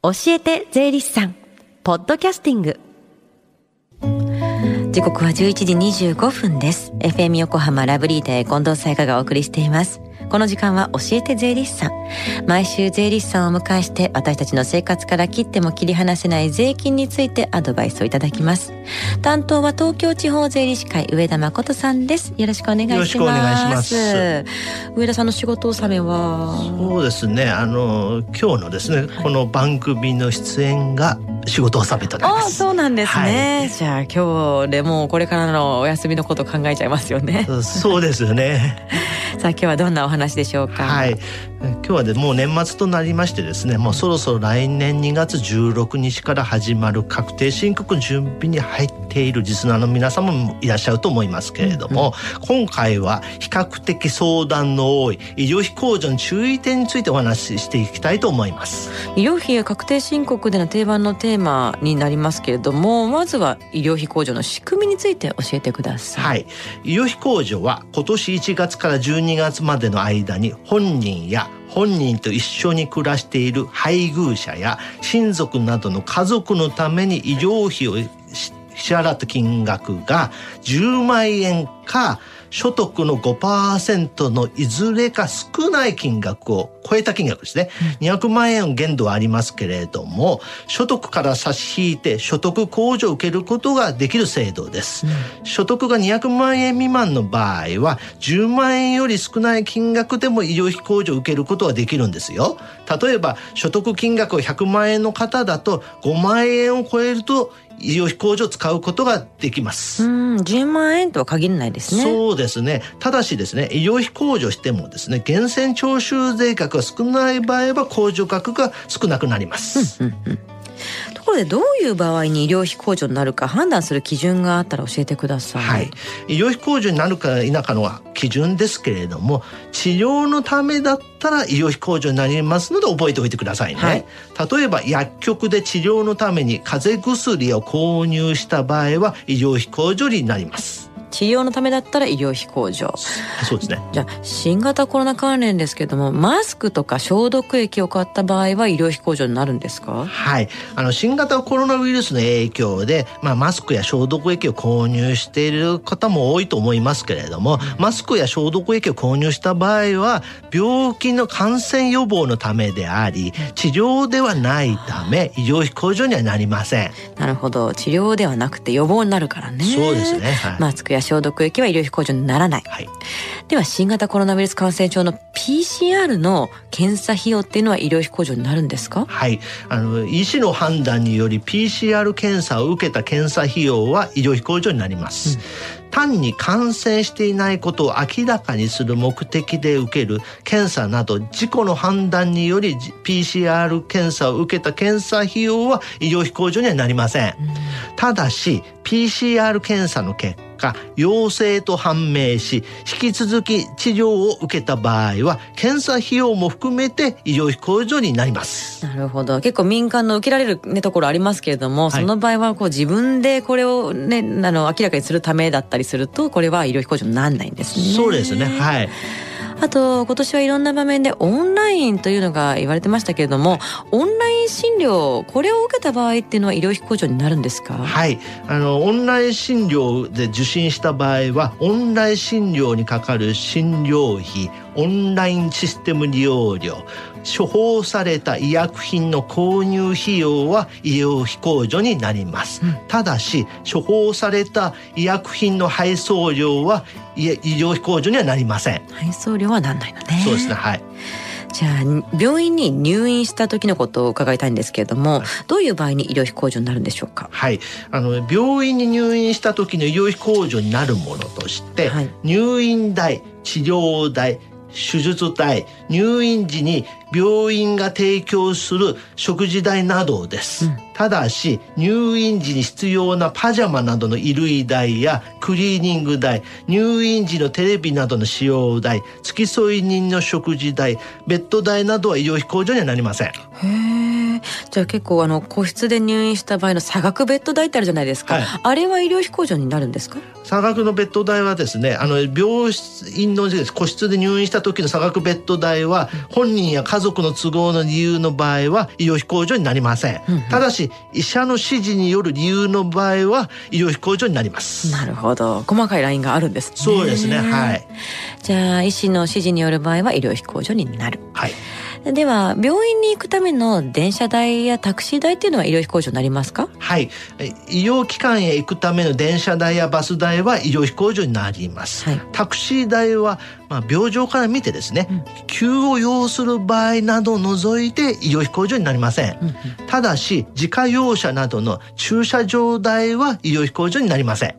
教えて税理士さん。ポッドキャスティング。時刻は11時25分です。FM 横浜ラブリーで近藤沙耶香がお送りしています。この時間は教えて税理士さん。毎週税理士さんをお迎えして私たちの生活から切っても切り離せない税金についてアドバイスをいただきます。担当は東京地方税理士会上田誠さんです。よろしくお願いします。よろしくお願いします。上田さんの仕事納めは？そうですね。あの今日のですね、はい、この番組の出演が仕事納めとなります。あそうなんですね、はい、じゃあ今日でもこれからのお休みのこと考えちゃいますよね。そうですよね。さあ今日はどんなお話でしょうか？はい。今日はでもう年末となりましてですねもうそろそろ来年2月16日から始まる確定申告の準備に入っているリスナーの皆様もいらっしゃると思いますけれども、うん。うん、今回は比較的相談の多い医療費控除の注意点についてお話ししていきたいと思います。医療費や確定申告での定番のテーマになりますけれどもまずは医療費控除の仕組みについて教えてください。はい。医療費控除は今年1月から12月までの間に本人や本人と一緒に暮らしている配偶者や親族などの家族のために医療費を支払った金額が10万円か所得の5%のいずれか少ない金額を超えた金額ですね。200万円限度はありますけれども、所得から差し引いて所得控除を受けることができる制度です。うん、所得が200万円未満の場合は、10万円より少ない金額でも医療費控除を受けることができるんですよ。例えば、所得金額を100万円の方だと5万円を超えると医療費控除を使うことができます。うん、10万円とは限らないですね。そうですね。ただしですね、医療費控除してもですね、源泉徴収税額が少ない場合は控除額が少なくなります。うんうんうんところでどういう場合に医療費控除になるか判断する基準があったら教えてください。はい、医療費控除になるか否かの基準ですけれども治療のためだったら医療費控除になりますので覚えておいてくださいね。はい、例えば薬局で治療のために風邪薬を購入した場合は医療費控除になります。治療のためだったら医療費控除そうですね。じゃあ新型コロナ関連ですけどもマスクとか消毒液を買った場合は医療費控除になるんですか？はい。あの新型コロナウイルスの影響で、まあ、マスクや消毒液を購入している方も多いと思いますけれどもマスクや消毒液を購入した場合は病気の感染予防のためであり治療ではないため医療費控除にはなりません。なるほど。治療ではなくて予防になるからね。そうですね、はい、マスクや消毒液は医療費控除にならない、はい、では新型コロナウイルス感染症の PCR の検査費用っていうのは医療費控除になるんですか？はい。あの医師の判断により PCR 検査を受けた検査費用は医療費控除になります、うん。単に感染していないことを明らかにする目的で受ける検査など自己の判断により PCR 検査を受けた検査費用は医療費控除にはなりません。ただし PCR 検査の結果陽性と判明し引き続き治療を受けた場合は検査費用も含めて医療費控除になります。なるほど。結構民間の受けられる、ね、ところありますけれども、はい、その場合はこう自分でこれを、ね、あの明らかにするためだったりするとこれは医療費控除にならないんですね。そうですね。はいあと今年はいろんな場面でオンラインというのが言われてましたけれどもオンライン診療これを受けた場合っていうのは医療費控除になるんですか？はい。あのオンライン診療で受診した場合はオンライン診療にかかる診療費オンラインシステム利用料処方された医薬品の購入費用は医療費控除になります、うん、ただし処方された医薬品の配送料は医療費控除にはなりません。配送料はなんないのね。そうですねはい。じゃあ病院に入院した時のことを伺いたいんですけれども、はい、どういう場合に医療費控除になるんでしょうか？はい。あの病院に入院した時の医療費控除になるものとして、はい、入院代治療代手術体入院時に病院が提供する食事代などです、うん、ただし入院時に必要なパジャマなどの衣類代やクリーニング代入院時のテレビなどの使用代付き添い人の食事代ベッド代などは医療費控除にはなりません。へじじゃあ結構あの個室で入院した場合の差額ベッド代ってあるじゃないですか、はい、あれは医療費控除になるんですか？差額のベッド代はですねあの病院の個室で入院した時の差額ベッド代は本人や家族の都合の理由の場合は医療費控除になりません、うんうん、ただし医者の指示による理由の場合は医療費控除になります。なるほど。細かいラインがあるんですね。そうですねはいじゃあ医師の指示による場合は医療費控除になるはいでは病院に行くための電車代やタクシー代っていうのは医療費控除になりますか？はい。医療機関へ行くための電車代やバス代は医療費控除になります、はい、タクシー代はまあ病状から見てですね、うん、急を要する場合などを除いて医療費控除になりません、うんうん、ただし自家用車などの駐車場代は医療費控除になりません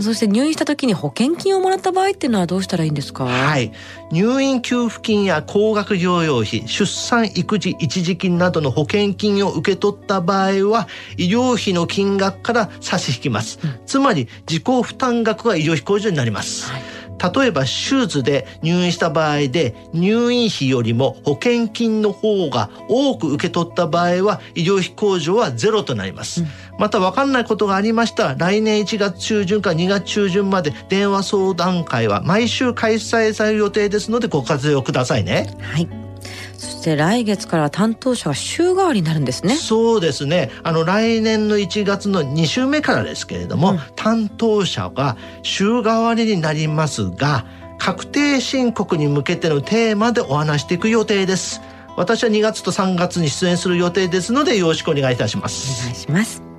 そして入院した時に保険金をもらった場合っていうのはどうしたらいいんですか？はい。入院給付金や高額療養費出産育児一時金などの保険金を受け取った場合は医療費の金額から差し引きます、うん、つまり自己負担額が医療費控除になります、はい例えば手術で入院した場合で入院費よりも保険金の方が多く受け取った場合は医療費控除はゼロとなります。うん、また分かんないことがありましたら来年1月中旬から2月中旬まで電話相談会は毎週開催される予定ですのでご活用くださいね。はい。そして来月から担当者が週替わりになるんですね。そうですね。あの来年の1月の2週目からですけれども、うん、担当者が週替わりになりますが、確定申告に向けてのテーマでお話していく予定です。私は2月と3月に出演する予定ですのでよろしくお願いいたします。お願いします。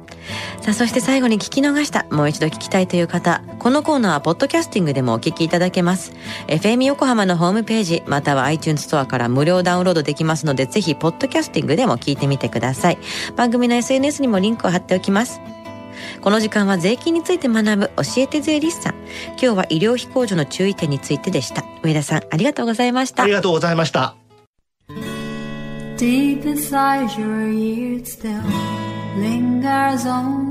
さあそして最後に聞き逃したもう一度聞きたいという方このコーナーはポッドキャスティングでもお聞きいただけます。FM 横浜のホームページまたは iTunes ストアから無料ダウンロードできますのでぜひポッドキャスティングでも聞いてみてください。番組の SNS にもリンクを貼っておきます。この時間は税金について学ぶ教えて税理士さん。今日は医療費控除の注意点についてでした。上田さんありがとうございました。ありがとうございました。Deep inside your ears still lingers on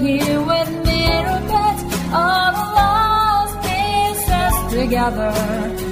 here with mirror bats, all the lost pieces together.